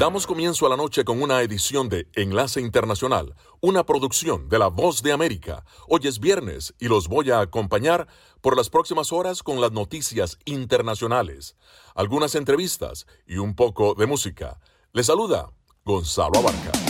Damos comienzo a la noche con una edición de Enlace Internacional, una producción de La Voz de América. Hoy es viernes y los voy a acompañar por las próximas horas con las noticias internacionales, algunas entrevistas y un poco de música. Les saluda Gonzalo Abarca.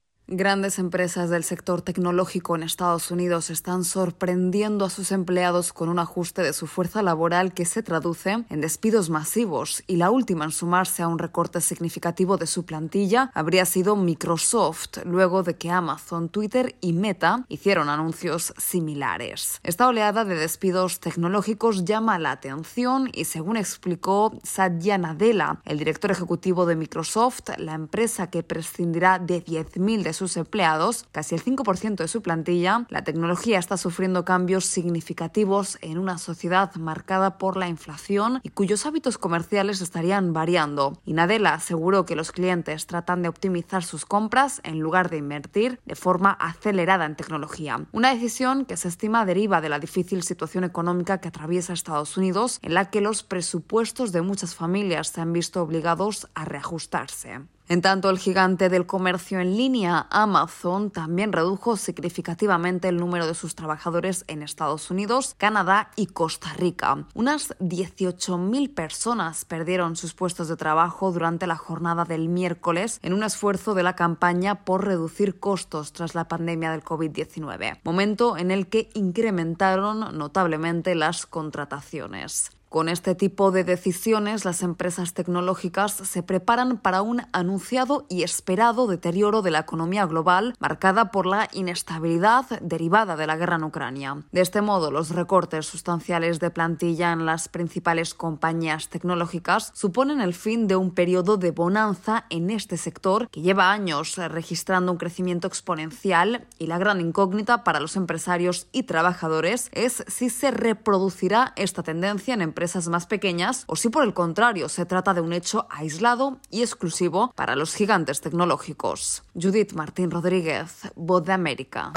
Grandes empresas del sector tecnológico en Estados Unidos están sorprendiendo a sus empleados con un ajuste de su fuerza laboral que se traduce en despidos masivos y la última en sumarse a un recorte significativo de su plantilla habría sido Microsoft, luego de que Amazon, Twitter y Meta hicieron anuncios similares. Esta oleada de despidos tecnológicos llama la atención y según explicó Satya Nadella, el director ejecutivo de Microsoft, la empresa que prescindirá de 10.000 de sus empleados, casi el 5% de su plantilla, la tecnología está sufriendo cambios significativos en una sociedad marcada por la inflación y cuyos hábitos comerciales estarían variando. Y Nadella aseguró que los clientes tratan de optimizar sus compras en lugar de invertir de forma acelerada en tecnología. Una decisión que se estima deriva de la difícil situación económica que atraviesa Estados Unidos, en la que los presupuestos de muchas familias se han visto obligados a reajustarse. En tanto, el gigante del comercio en línea, Amazon, también redujo significativamente el número de sus trabajadores en Estados Unidos, Canadá y Costa Rica. Unas 18.000 personas perdieron sus puestos de trabajo durante la jornada del miércoles en un esfuerzo de la campaña por reducir costos tras la pandemia del COVID-19, momento en el que incrementaron notablemente las contrataciones. Con este tipo de decisiones, las empresas tecnológicas se preparan para un anunciado y esperado deterioro de la economía global, marcada por la inestabilidad derivada de la guerra en Ucrania. De este modo, los recortes sustanciales de plantilla en las principales compañías tecnológicas suponen el fin de un periodo de bonanza en este sector que lleva años registrando un crecimiento exponencial y la gran incógnita para los empresarios y trabajadores es si se reproducirá esta tendencia en empresas empresas más pequeñas o si por el contrario se trata de un hecho aislado y exclusivo para los gigantes tecnológicos. Judith Martín Rodríguez, Voz de América.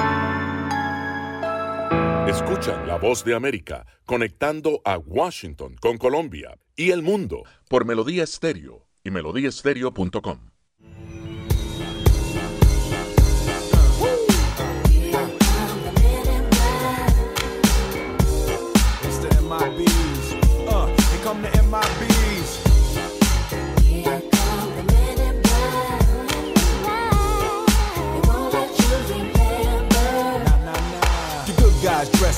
Escucha la voz de América conectando a Washington con Colombia y el mundo por Melodía Estéreo y melodíaestéreo.com.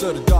to the dark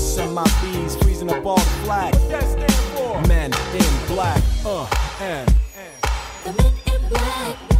fearless. Send my bees freezing up all the flag. Men in black. Uh, and. The men in black.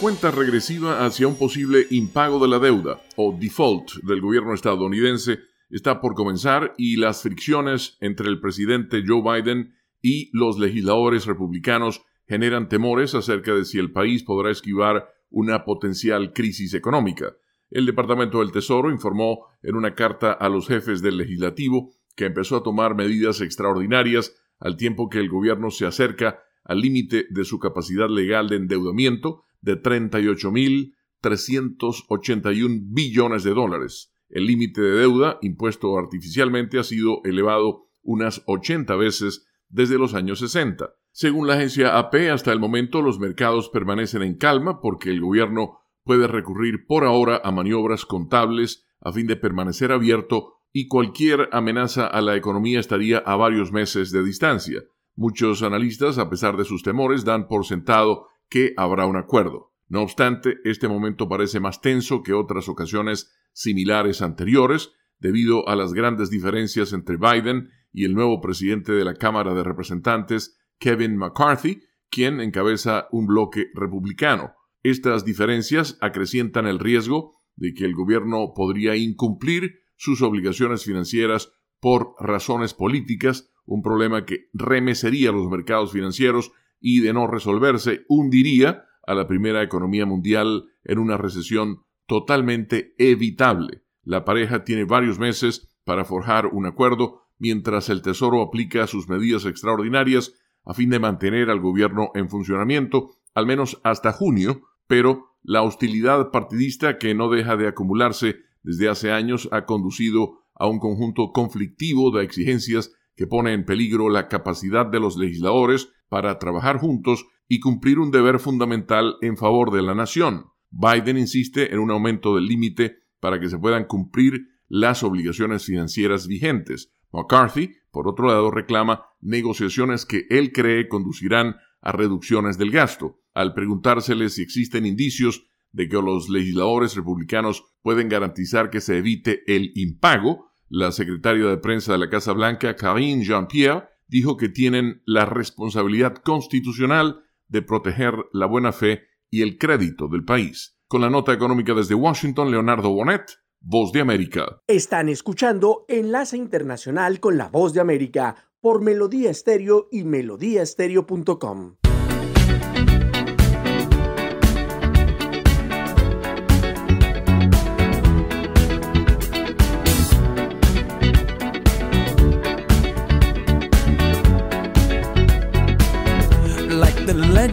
Cuenta regresiva hacia un posible impago de la deuda o default del gobierno estadounidense está por comenzar y las fricciones entre el presidente Joe Biden y los legisladores republicanos generan temores acerca de si el país podrá esquivar una potencial crisis económica. El Departamento del Tesoro informó en una carta a los jefes del legislativo que empezó a tomar medidas extraordinarias al tiempo que el gobierno se acerca al límite de su capacidad legal de endeudamiento de 38.381 billones de dólares. El límite de deuda impuesto artificialmente ha sido elevado unas 80 veces desde los años 60. Según la agencia AP, hasta el momento los mercados permanecen en calma porque el gobierno puede recurrir por ahora a maniobras contables a fin de permanecer abierto y cualquier amenaza a la economía estaría a varios meses de distancia. Muchos analistas, a pesar de sus temores, dan por sentado que habrá un acuerdo. No obstante, este momento parece más tenso que otras ocasiones similares anteriores, debido a las grandes diferencias entre Biden y el nuevo presidente de la Cámara de Representantes, Kevin McCarthy, quien encabeza un bloque republicano. Estas diferencias acrecientan el riesgo de que el gobierno podría incumplir sus obligaciones financieras por razones políticas, un problema que remecería los mercados financieros y de no resolverse hundiría a la primera economía mundial en una recesión totalmente evitable. La pareja tiene varios meses para forjar un acuerdo mientras el Tesoro aplica sus medidas extraordinarias a fin de mantener al gobierno en funcionamiento al menos hasta junio, pero la hostilidad partidista que no deja de acumularse desde hace años ha conducido a un conjunto conflictivo de exigencias que pone en peligro la capacidad de los legisladores para trabajar juntos y cumplir un deber fundamental en favor de la nación. Biden insiste en un aumento del límite para que se puedan cumplir las obligaciones financieras vigentes. McCarthy, por otro lado, reclama negociaciones que él cree conducirán a reducciones del gasto. Al preguntársele si existen indicios de que los legisladores republicanos pueden garantizar que se evite el impago, la secretaria de prensa de la Casa Blanca, Karine Jean-Pierre, dijo que tienen la responsabilidad constitucional de proteger la buena fe y el crédito del país. Con la nota económica desde Washington, Leonardo Bonet, Voz de América. Están escuchando Enlace Internacional con la Voz de América por Melodía Estéreo y melodíaestéreo.com.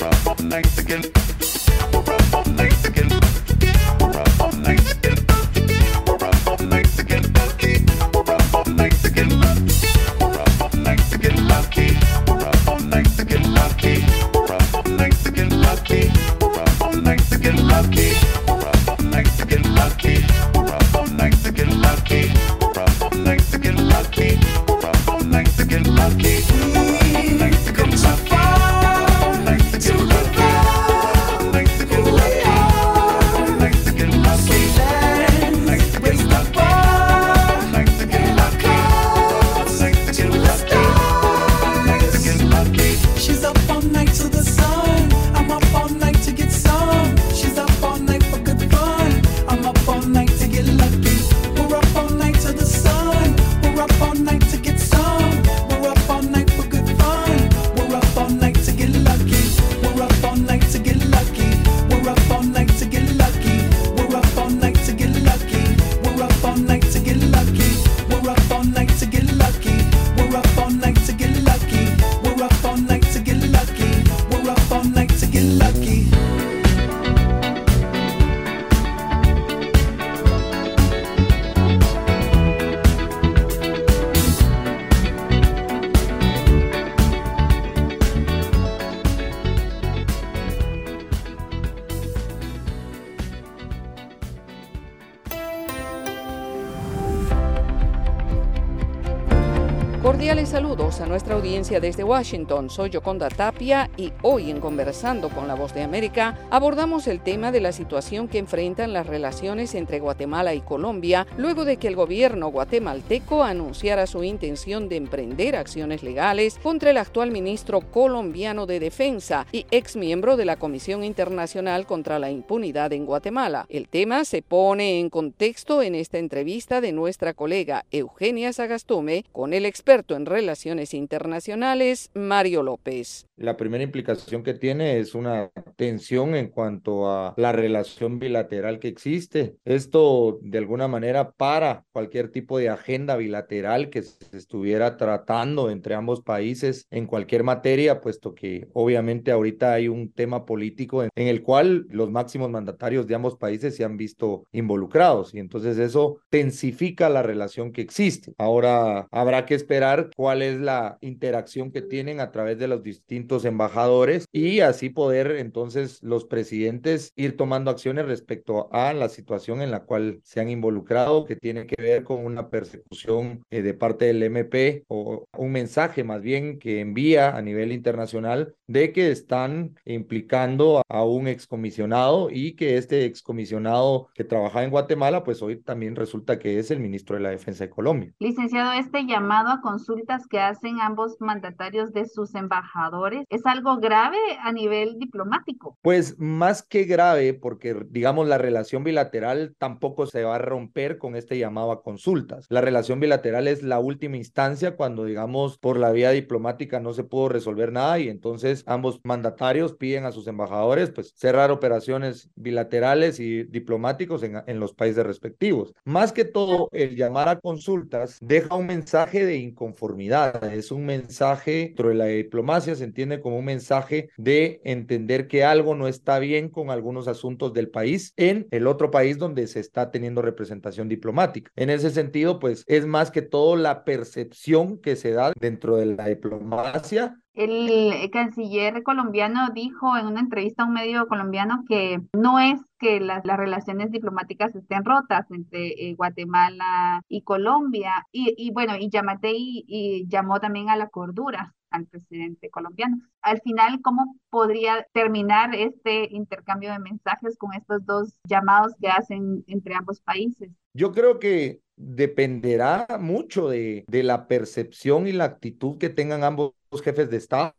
We're up all night get. We're up all night get. We're up all night to desde Washington. Soy Yoconda Tapia y hoy en Conversando con la Voz de América abordamos el tema de la situación que enfrentan las relaciones entre Guatemala y Colombia luego de que el gobierno guatemalteco anunciara su intención de emprender acciones legales contra el actual ministro colombiano de Defensa y ex miembro de la Comisión Internacional contra la Impunidad en Guatemala. El tema se pone en contexto en esta entrevista de nuestra colega Eugenia Sagastume con el experto en relaciones internacionales Mario López. La primera implicación que tiene es una tensión en cuanto a la relación bilateral que existe. Esto de alguna manera para cualquier tipo de agenda bilateral que se estuviera tratando entre ambos países en cualquier materia, puesto que obviamente ahorita hay un tema político en, el cual los máximos mandatarios de ambos países se han visto involucrados y entonces eso tensifica la relación que existe. Ahora habrá que esperar cuál es la interacción que tienen a través de los distintos embajadores y así poder entonces los presidentes ir tomando acciones respecto a la situación en la cual se han involucrado, que tiene que ver con una persecución eh, de parte del MP o un mensaje más bien que envía a nivel internacional de que están implicando a un excomisionado y que este excomisionado que trabajaba en Guatemala, pues hoy también resulta que es el ministro de la Defensa de Colombia. Licenciado, este llamado a consultas que hacen ambos mandatarios de sus embajadores es algo grave a nivel diplomático. Pues más que grave, porque digamos la relación bilateral tampoco se va a romper con este llamado a consultas. La relación bilateral es la última instancia cuando digamos por la vía diplomática no se pudo resolver nada y entonces ambos mandatarios piden a sus embajadores pues cerrar operaciones bilaterales y diplomáticos en, en los países respectivos. Más que todo, el llamar a consultas deja un mensaje de inconformidad, es un mensaje, dentro de la diplomacia se entiende como un mensaje de entender que algo no está bien con algunos asuntos del país en el otro país donde se está teniendo representación diplomática. En ese sentido, pues es más que todo la percepción que se da dentro de la diplomacia El canciller colombiano dijo en una entrevista a un medio colombiano que no es que las, relaciones diplomáticas estén rotas entre eh, Guatemala y Colombia. Y, y bueno, y Yamatei y llamó también a la cordura al presidente colombiano. Al final, ¿cómo podría terminar este intercambio de mensajes con estos dos llamados que hacen entre ambos países? Yo creo que dependerá mucho de, de la percepción y la actitud que tengan ambos jefes de Estado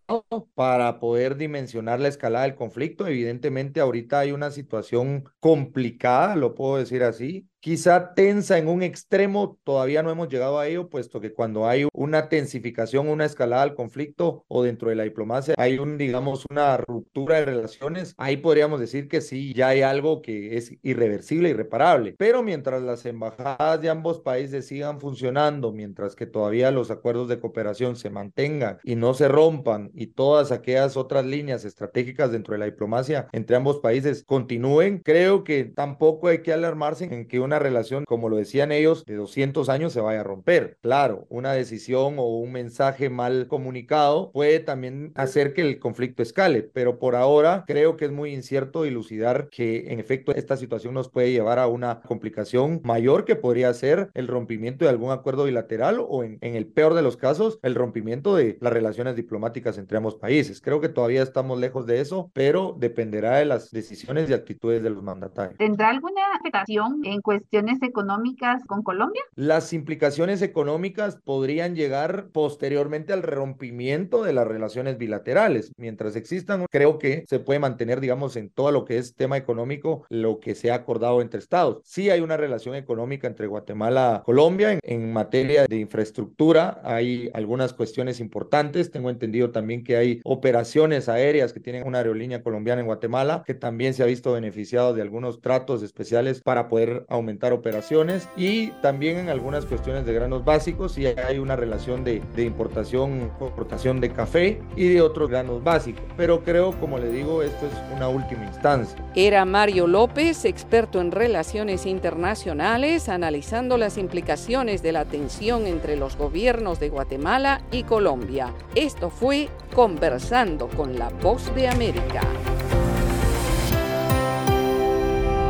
para poder dimensionar la escalada del conflicto. Evidentemente, ahorita hay una situación complicada, lo puedo decir así, quizá tensa en un extremo, todavía no hemos llegado a ello, puesto que cuando hay una tensificación, una escalada del conflicto o dentro de la diplomacia hay un, digamos, una ruptura de relaciones, ahí podríamos decir que sí, ya hay algo que es irreversible, irreparable. Pero mientras las embajadas de ambos países sigan funcionando, mientras que todavía los acuerdos de cooperación se mantengan y no se rompan y todas aquellas otras líneas estratégicas dentro de la diplomacia entre ambos países continúen, creo que tampoco hay que alarmarse en que una una relación, como lo decían ellos, de 200 años se vaya a romper. Claro, una decisión o un mensaje mal comunicado puede también hacer que el conflicto escale, pero por ahora creo que es muy incierto dilucidar que en efecto esta situación nos puede llevar a una complicación mayor que podría ser el rompimiento de algún acuerdo bilateral o en, en el peor de los casos el rompimiento de las relaciones diplomáticas entre ambos países. Creo que todavía estamos lejos de eso, pero dependerá de las decisiones y actitudes de los mandatarios. ¿Tendrá alguna afectación en cuestiones económicas con Colombia? Las implicaciones económicas podrían llegar posteriormente al rompimiento de las relaciones bilaterales. Mientras existan, creo que se puede mantener, digamos, en todo lo que es tema económico, lo que se ha acordado entre estados. Sí hay una relación económica entre Guatemala y Colombia en, en materia de infraestructura. Hay algunas cuestiones importantes. Tengo entendido también que hay operaciones aéreas que tienen una aerolínea colombiana en Guatemala que también se ha visto beneficiado de algunos tratos especiales para poder aumentar operaciones y también en algunas cuestiones de granos básicos y hay una relación de, de importación, exportación de café y de otros granos básicos. Pero creo, como le digo, esto es una última instancia. Era Mario López, experto en relaciones internacionales, analizando las implicaciones de la tensión entre los gobiernos de Guatemala y Colombia. Esto fue Conversando con la Voz de América.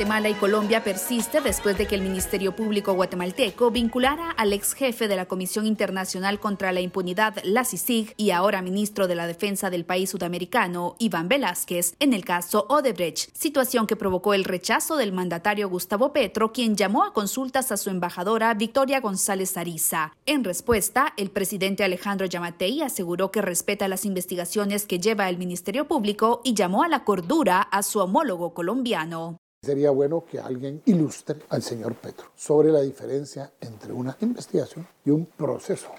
Guatemala y Colombia persiste después de que el Ministerio Público guatemalteco vinculara al ex jefe de la Comisión Internacional contra la Impunidad, la CICIG, y ahora ministro de la Defensa del país sudamericano, Iván Velázquez, en el caso Odebrecht, situación que provocó el rechazo del mandatario Gustavo Petro, quien llamó a consultas a su embajadora Victoria González Ariza. En respuesta, el presidente Alejandro Yamatei aseguró que respeta las investigaciones que lleva el Ministerio Público y llamó a la cordura a su homólogo colombiano. Sería bueno que alguien ilustre al señor Petro sobre la diferencia entre una investigación y un proceso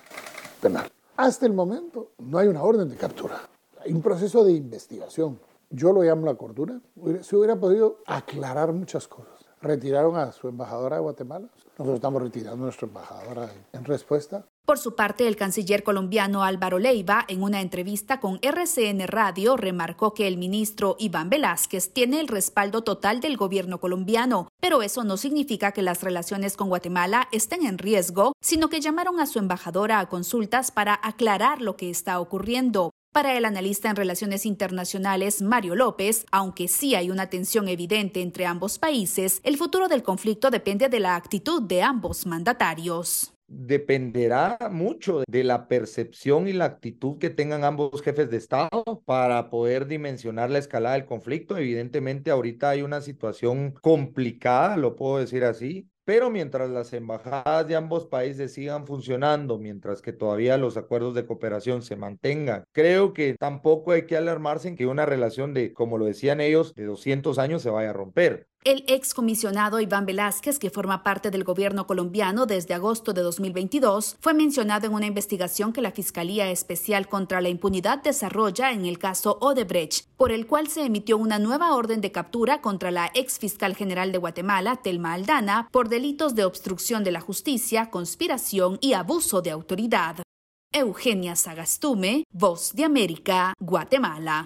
penal. Hasta el momento no hay una orden de captura, hay un proceso de investigación. Yo lo llamo la cordura. Se hubiera podido aclarar muchas cosas. Retiraron a su embajadora de Guatemala. Nosotros estamos retirando a nuestra embajadora en respuesta. Por su parte, el canciller colombiano Álvaro Leiva, en una entrevista con RCN Radio, remarcó que el ministro Iván Velázquez tiene el respaldo total del gobierno colombiano, pero eso no significa que las relaciones con Guatemala estén en riesgo, sino que llamaron a su embajadora a consultas para aclarar lo que está ocurriendo. Para el analista en relaciones internacionales Mario López, aunque sí hay una tensión evidente entre ambos países, el futuro del conflicto depende de la actitud de ambos mandatarios dependerá mucho de la percepción y la actitud que tengan ambos jefes de Estado para poder dimensionar la escalada del conflicto. Evidentemente, ahorita hay una situación complicada, lo puedo decir así, pero mientras las embajadas de ambos países sigan funcionando, mientras que todavía los acuerdos de cooperación se mantengan, creo que tampoco hay que alarmarse en que una relación de, como lo decían ellos, de 200 años se vaya a romper. El excomisionado Iván Velázquez, que forma parte del gobierno colombiano desde agosto de 2022, fue mencionado en una investigación que la Fiscalía Especial contra la Impunidad desarrolla en el caso Odebrecht, por el cual se emitió una nueva orden de captura contra la ex fiscal general de Guatemala, Telma Aldana, por delitos de obstrucción de la justicia, conspiración y abuso de autoridad. Eugenia Sagastume, Voz de América, Guatemala.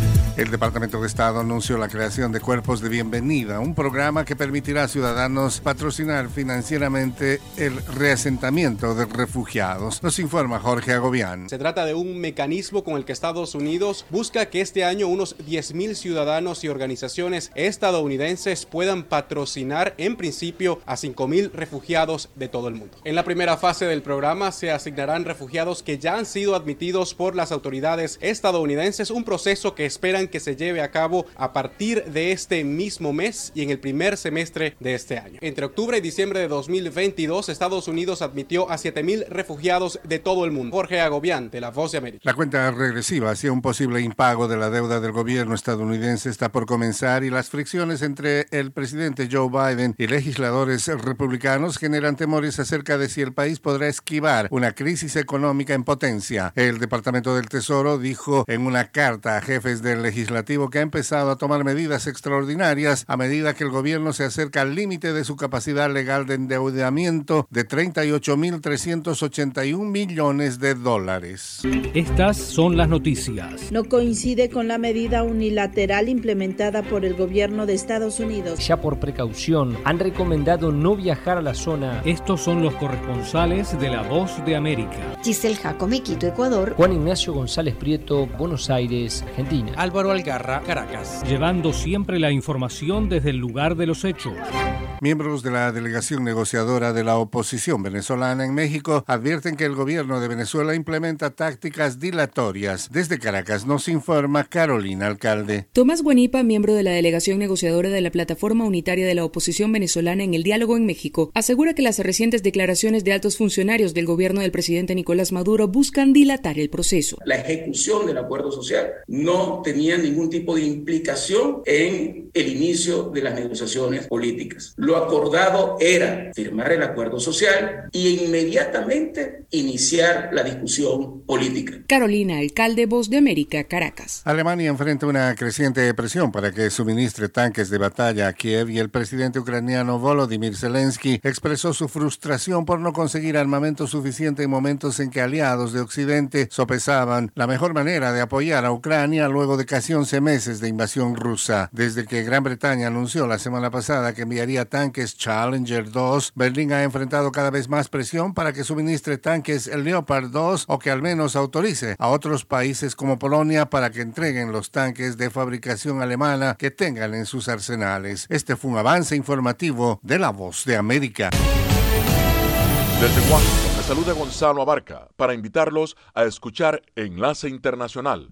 El Departamento de Estado anunció la creación de Cuerpos de Bienvenida, un programa que permitirá a ciudadanos patrocinar financieramente el reasentamiento de refugiados. Nos informa Jorge Agobián. Se trata de un mecanismo con el que Estados Unidos busca que este año unos 10.000 ciudadanos y organizaciones estadounidenses puedan patrocinar en principio a 5.000 refugiados de todo el mundo. En la primera fase del programa se asignarán refugiados que ya han sido admitidos por las autoridades estadounidenses, un proceso que esperan que se lleve a cabo a partir de este mismo mes y en el primer semestre de este año. Entre octubre y diciembre de 2022, Estados Unidos admitió a 7.000 refugiados de todo el mundo. Jorge Agobián, de La Voz de América. La cuenta regresiva hacia un posible impago de la deuda del gobierno estadounidense está por comenzar y las fricciones entre el presidente Joe Biden y legisladores republicanos generan temores acerca de si el país podrá esquivar una crisis económica en potencia. El Departamento del Tesoro dijo en una carta a jefes del legislativo que ha empezado a tomar medidas extraordinarias a medida que el gobierno se acerca al límite de su capacidad legal de endeudamiento de 38.381 millones de dólares. Estas son las noticias. No coincide con la medida unilateral implementada por el gobierno de Estados Unidos. Ya por precaución han recomendado no viajar a la zona. Estos son los corresponsales de La Voz de América. Giselle Jacome, Quito, Ecuador. Juan Ignacio González Prieto, Buenos Aires, Argentina. Álvaro Algarra, Caracas. Llevando siempre la información desde el lugar de los hechos. Miembros de la delegación negociadora de la oposición venezolana en México advierten que el gobierno de Venezuela implementa tácticas dilatorias. Desde Caracas nos informa Carolina Alcalde. Tomás Guanipa, miembro de la delegación negociadora de la plataforma unitaria de la oposición venezolana en el diálogo en México, asegura que las recientes declaraciones de altos funcionarios del gobierno del presidente Nicolás Maduro buscan dilatar el proceso. La ejecución del acuerdo social no tenía ningún tipo de implicación en el inicio de las negociaciones políticas. Lo acordado era firmar el acuerdo social y inmediatamente iniciar la discusión política. Carolina, alcalde Voz de América, Caracas. Alemania enfrenta una creciente presión para que suministre tanques de batalla a Kiev y el presidente ucraniano Volodymyr Zelensky expresó su frustración por no conseguir armamento suficiente en momentos en que aliados de Occidente sopesaban la mejor manera de apoyar a Ucrania luego de casi 11 meses de invasión rusa. Desde que Gran Bretaña anunció la semana pasada que enviaría tanques Challenger 2, Berlín ha enfrentado cada vez más presión para que suministre tanques Leopard 2 o que al menos autorice a otros países como Polonia para que entreguen los tanques de fabricación alemana que tengan en sus arsenales. Este fue un avance informativo de La Voz de América. Desde Washington le saluda Gonzalo Abarca para invitarlos a escuchar Enlace Internacional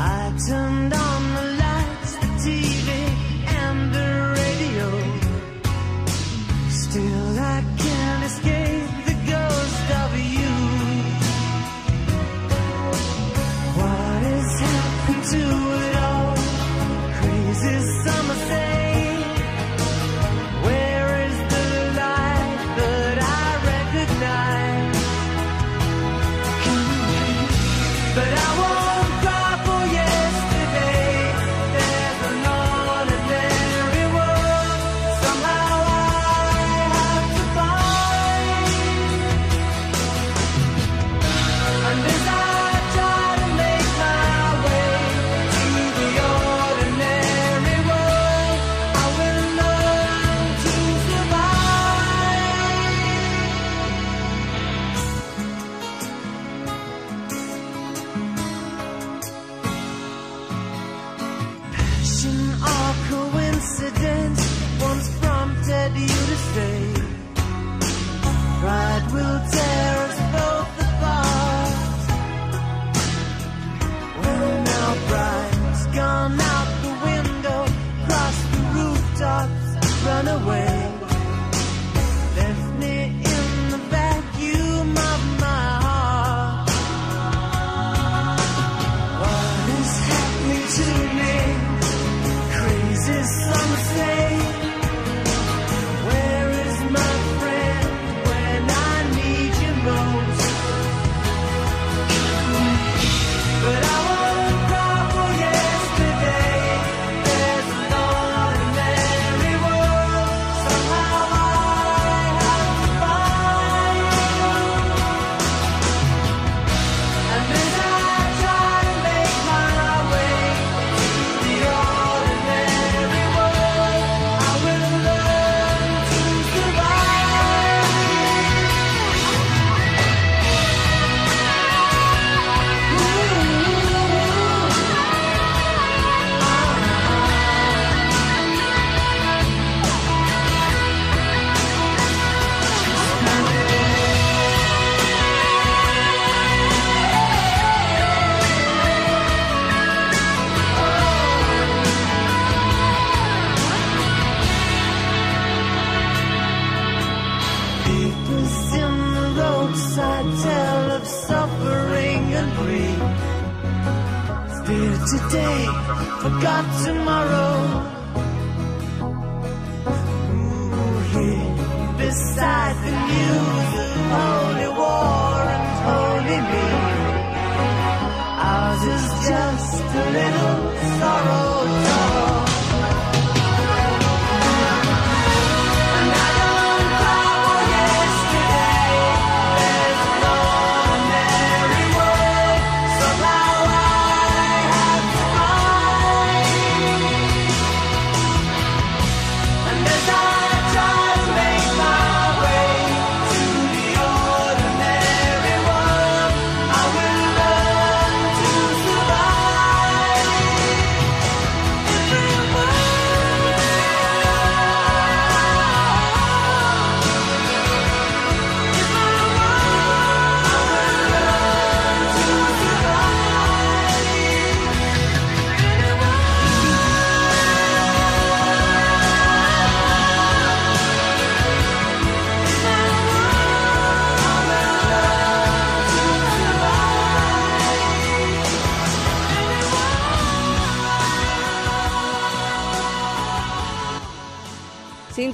I turned on the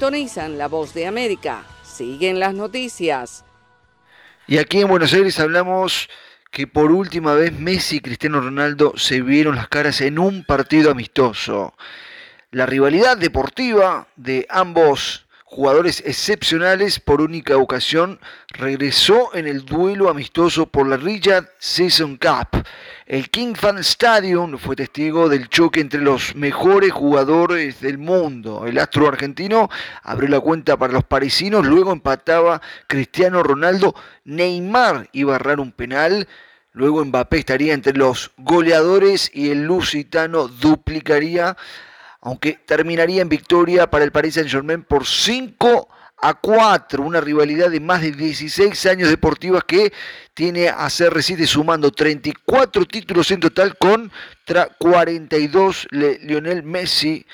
La voz de América. Siguen las noticias. Y aquí en Buenos Aires hablamos que por última vez Messi y Cristiano Ronaldo se vieron las caras en un partido amistoso. La rivalidad deportiva de ambos jugadores excepcionales por única ocasión regresó en el duelo amistoso por la Riyadh Season Cup. El King Fan Stadium fue testigo del choque entre los mejores jugadores del mundo. El astro argentino abrió la cuenta para los parisinos, luego empataba Cristiano Ronaldo, Neymar iba a errar un penal, luego Mbappé estaría entre los goleadores y el lusitano duplicaría, aunque terminaría en victoria para el Paris Saint-Germain por 5 a 4, una rivalidad de más de 16 años deportivas que tiene a CR7 sumando 34 títulos en total contra 42 de Lionel Messi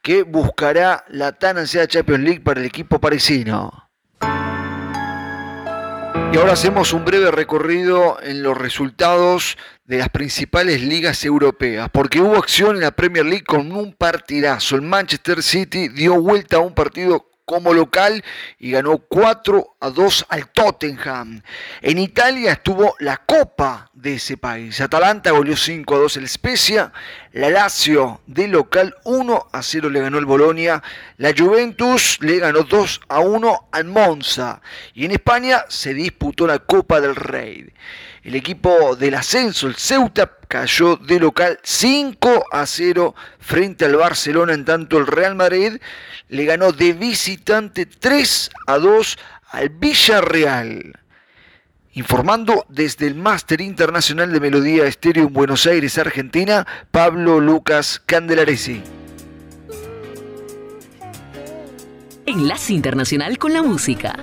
que buscará la tan ansiada Champions League para el equipo parisino. Y ahora hacemos un breve recorrido en los resultados de las principales ligas europeas, porque hubo acción en la Premier League con un partidazo. El Manchester City dio vuelta a un partido como local y ganó 4 a 2 al Tottenham. En Italia estuvo la Copa de ese país. Atalanta goleó 5 a 2 el Spezia. La Lazio de local 1 a 0 le ganó el Bolonia. La Juventus le ganó 2 a 1 al Monza. Y en España se disputó la Copa del Rey. El equipo del ascenso, el Ceuta, cayó de local 5 a 0 frente al Barcelona, en tanto el Real Madrid le ganó de visitante 3 a 2 al Villarreal. Informando desde el Máster Internacional de Melodía Estéreo en Buenos Aires, Argentina, Pablo Lucas Candelaresi. Enlace Internacional con la Música.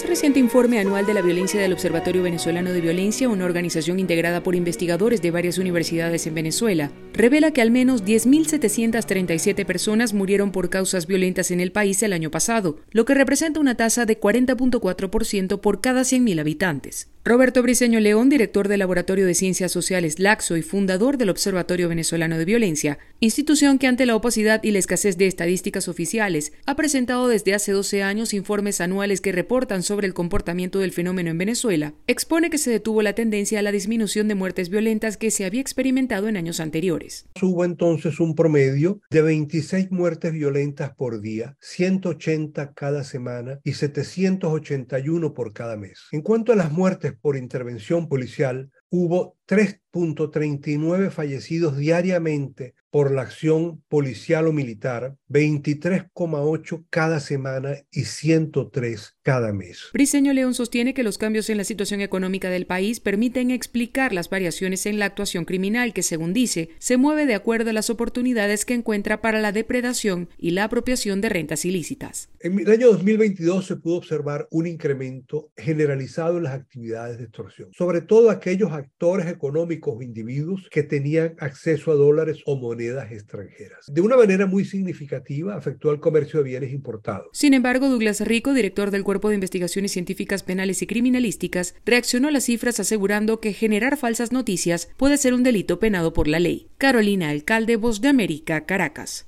Más reciente informe anual de la violencia del Observatorio Venezolano de Violencia, una organización integrada por investigadores de varias universidades en Venezuela, revela que al menos 10.737 personas murieron por causas violentas en el país el año pasado, lo que representa una tasa de 40.4% por cada 100.000 habitantes. Roberto Briceño León, director del Laboratorio de Ciencias Sociales Laxo y fundador del Observatorio Venezolano de Violencia, institución que ante la opacidad y la escasez de estadísticas oficiales ha presentado desde hace 12 años informes anuales que reportan sobre el comportamiento del fenómeno en Venezuela, expone que se detuvo la tendencia a la disminución de muertes violentas que se había experimentado en años anteriores. Hubo entonces un promedio de 26 muertes violentas por día, 180 cada semana y 781 por cada mes. En cuanto a las muertes por intervención policial, hubo 3.39 fallecidos diariamente por la acción policial o militar, 23,8 cada semana y 103 cada mes. Briceño León sostiene que los cambios en la situación económica del país permiten explicar las variaciones en la actuación criminal que, según dice, se mueve de acuerdo a las oportunidades que encuentra para la depredación y la apropiación de rentas ilícitas. En el año 2022 se pudo observar un incremento generalizado en las actividades de extorsión, sobre todo aquellos actores económicos o individuos que tenían acceso a dólares o monedas extranjeras. De una manera muy significativa afectó al comercio de bienes importados. Sin embargo, Douglas Rico, director del Cuerpo de Investigaciones Científicas Penales y Criminalísticas, reaccionó a las cifras asegurando que generar falsas noticias puede ser un delito penado por la ley. Carolina Alcalde, Voz de América, Caracas.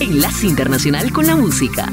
Enlace Internacional con la Música.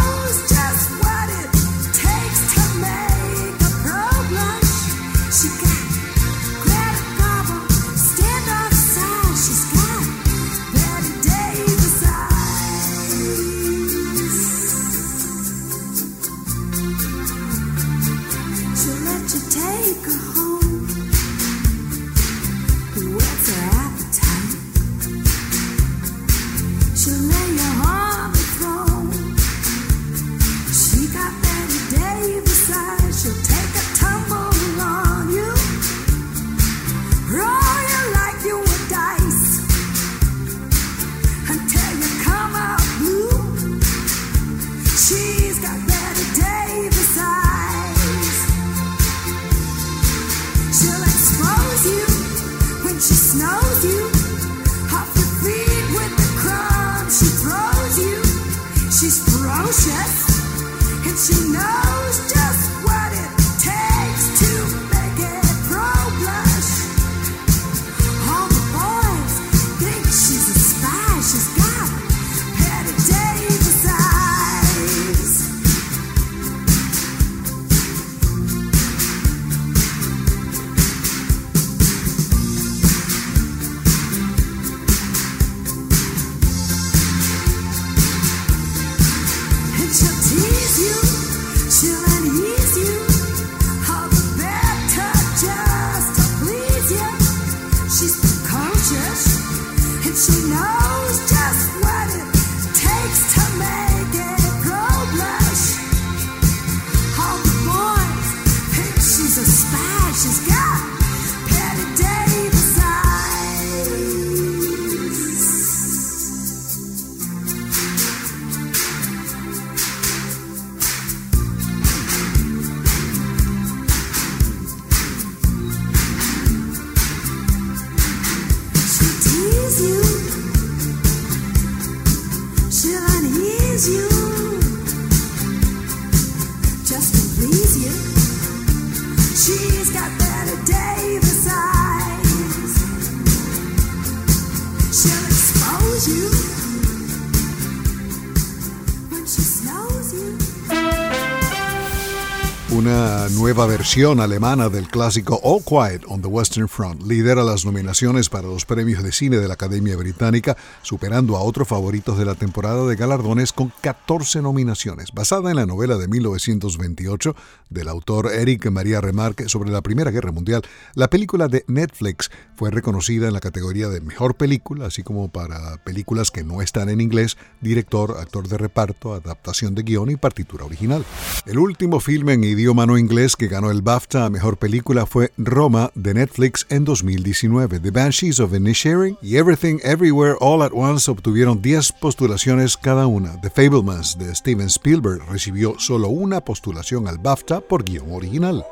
una nueva versión alemana del clásico All Quiet on the Western Front lidera las nominaciones para los premios de cine de la Academia Británica, superando a otros favoritos de la temporada de galardones con 14 nominaciones. Basada en la novela de 1928 del autor Eric Maria Remarque sobre la Primera Guerra Mundial, la película de Netflix fue reconocida en la categoría de Mejor Película, así como para películas que no están en inglés, director, actor de reparto, adaptación de guion y partitura original. El último filme en idioma no inglés que ganó el BAFTA a Mejor Película fue Roma de Netflix en 2019. The Banshees of Inisherin y Everything Everywhere All at Once obtuvieron 10 postulaciones cada una. The Fablemans de Steven Spielberg recibió solo una postulación al BAFTA por guion original.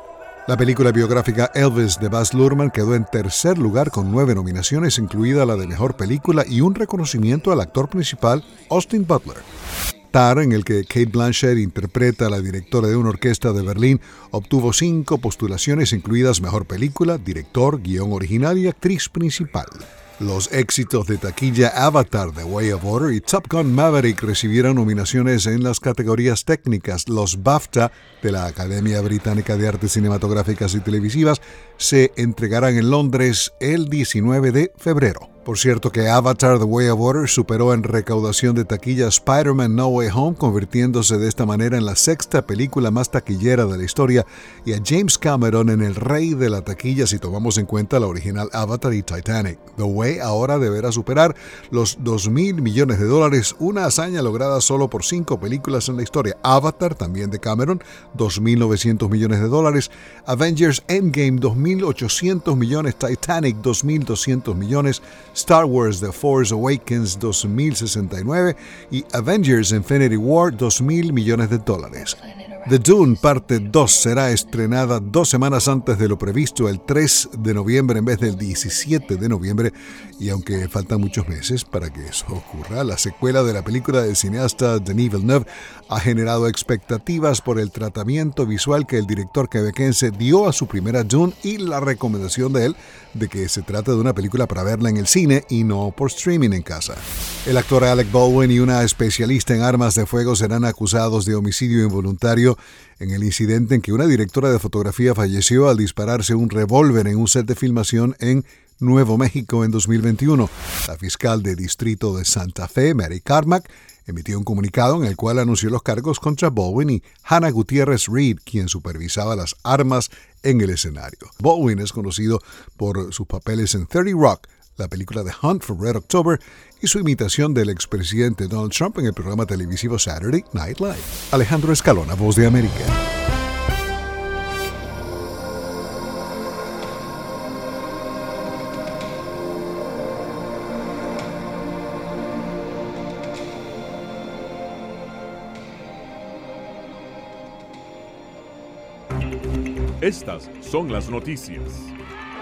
La película biográfica Elvis de Baz Luhrmann quedó en tercer lugar con nueve nominaciones, incluida la de Mejor Película y un reconocimiento al actor principal, Austin Butler. En el que Kate Blanchett interpreta a la directora de una orquesta de Berlín, obtuvo cinco postulaciones, incluidas Mejor Película, Director, Guión Original y Actriz Principal. Los éxitos de taquilla Avatar The Way of Water y Top Gun Maverick recibieron nominaciones en las categorías técnicas. Los BAFTA de la Academia Británica de Artes Cinematográficas y Televisivas se entregarán en Londres el 19 de febrero. Por cierto que Avatar The Way of Water superó en recaudación de taquilla Spider-Man No Way Home, convirtiéndose de esta manera en la sexta película más taquillera de la historia y a James Cameron en el rey de la taquilla si tomamos en cuenta la original Avatar y Titanic. The Way ahora deberá superar los 2 mil millones de dólares, una hazaña lograda solo por cinco películas en la historia. Avatar, también de Cameron, 2.900 millones de dólares. Avengers Endgame, 2.800 millones. Titanic, 2.200 millones. Star Wars The Force Awakens 2069 y Avengers Infinity War 2.000 millones de dólares. The Dune Parte 2 será estrenada dos semanas antes de lo previsto, el 3 de noviembre en vez del 17 de noviembre, y aunque faltan muchos meses para que eso ocurra, la secuela de la película del cineasta Denis Villeneuve ha generado expectativas por el tratamiento visual que el director quebequense dio a su primera Dune y la recomendación de él de que se trata de una película para verla en el cine y no por streaming en casa. El actor Alec Baldwin y una especialista en armas de fuego serán acusados de homicidio involuntario en el incidente en que una directora de fotografía falleció al dispararse un revólver en un set de filmación en Nuevo México en 2021. La fiscal de distrito de Santa Fe, Mary Carmack, emitió un comunicado en el cual anunció los cargos contra Baldwin y Hannah Gutiérrez Reed, quien supervisaba las armas en el escenario. Baldwin es conocido por sus papeles en 30 Rock, la película The Hunt for Red October y su imitación del expresidente Donald Trump en el programa televisivo Saturday Night Live. Alejandro Escalona, Voz de América. Estas son las noticias.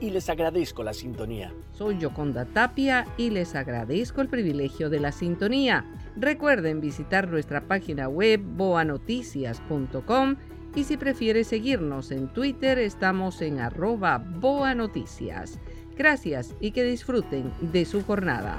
Y les agradezco la sintonía. Soy Yoconda Tapia y les agradezco el privilegio de la sintonía. Recuerden visitar nuestra página web boanoticias.com y si prefiere seguirnos en Twitter estamos en arroba boanoticias. Gracias y que disfruten de su jornada.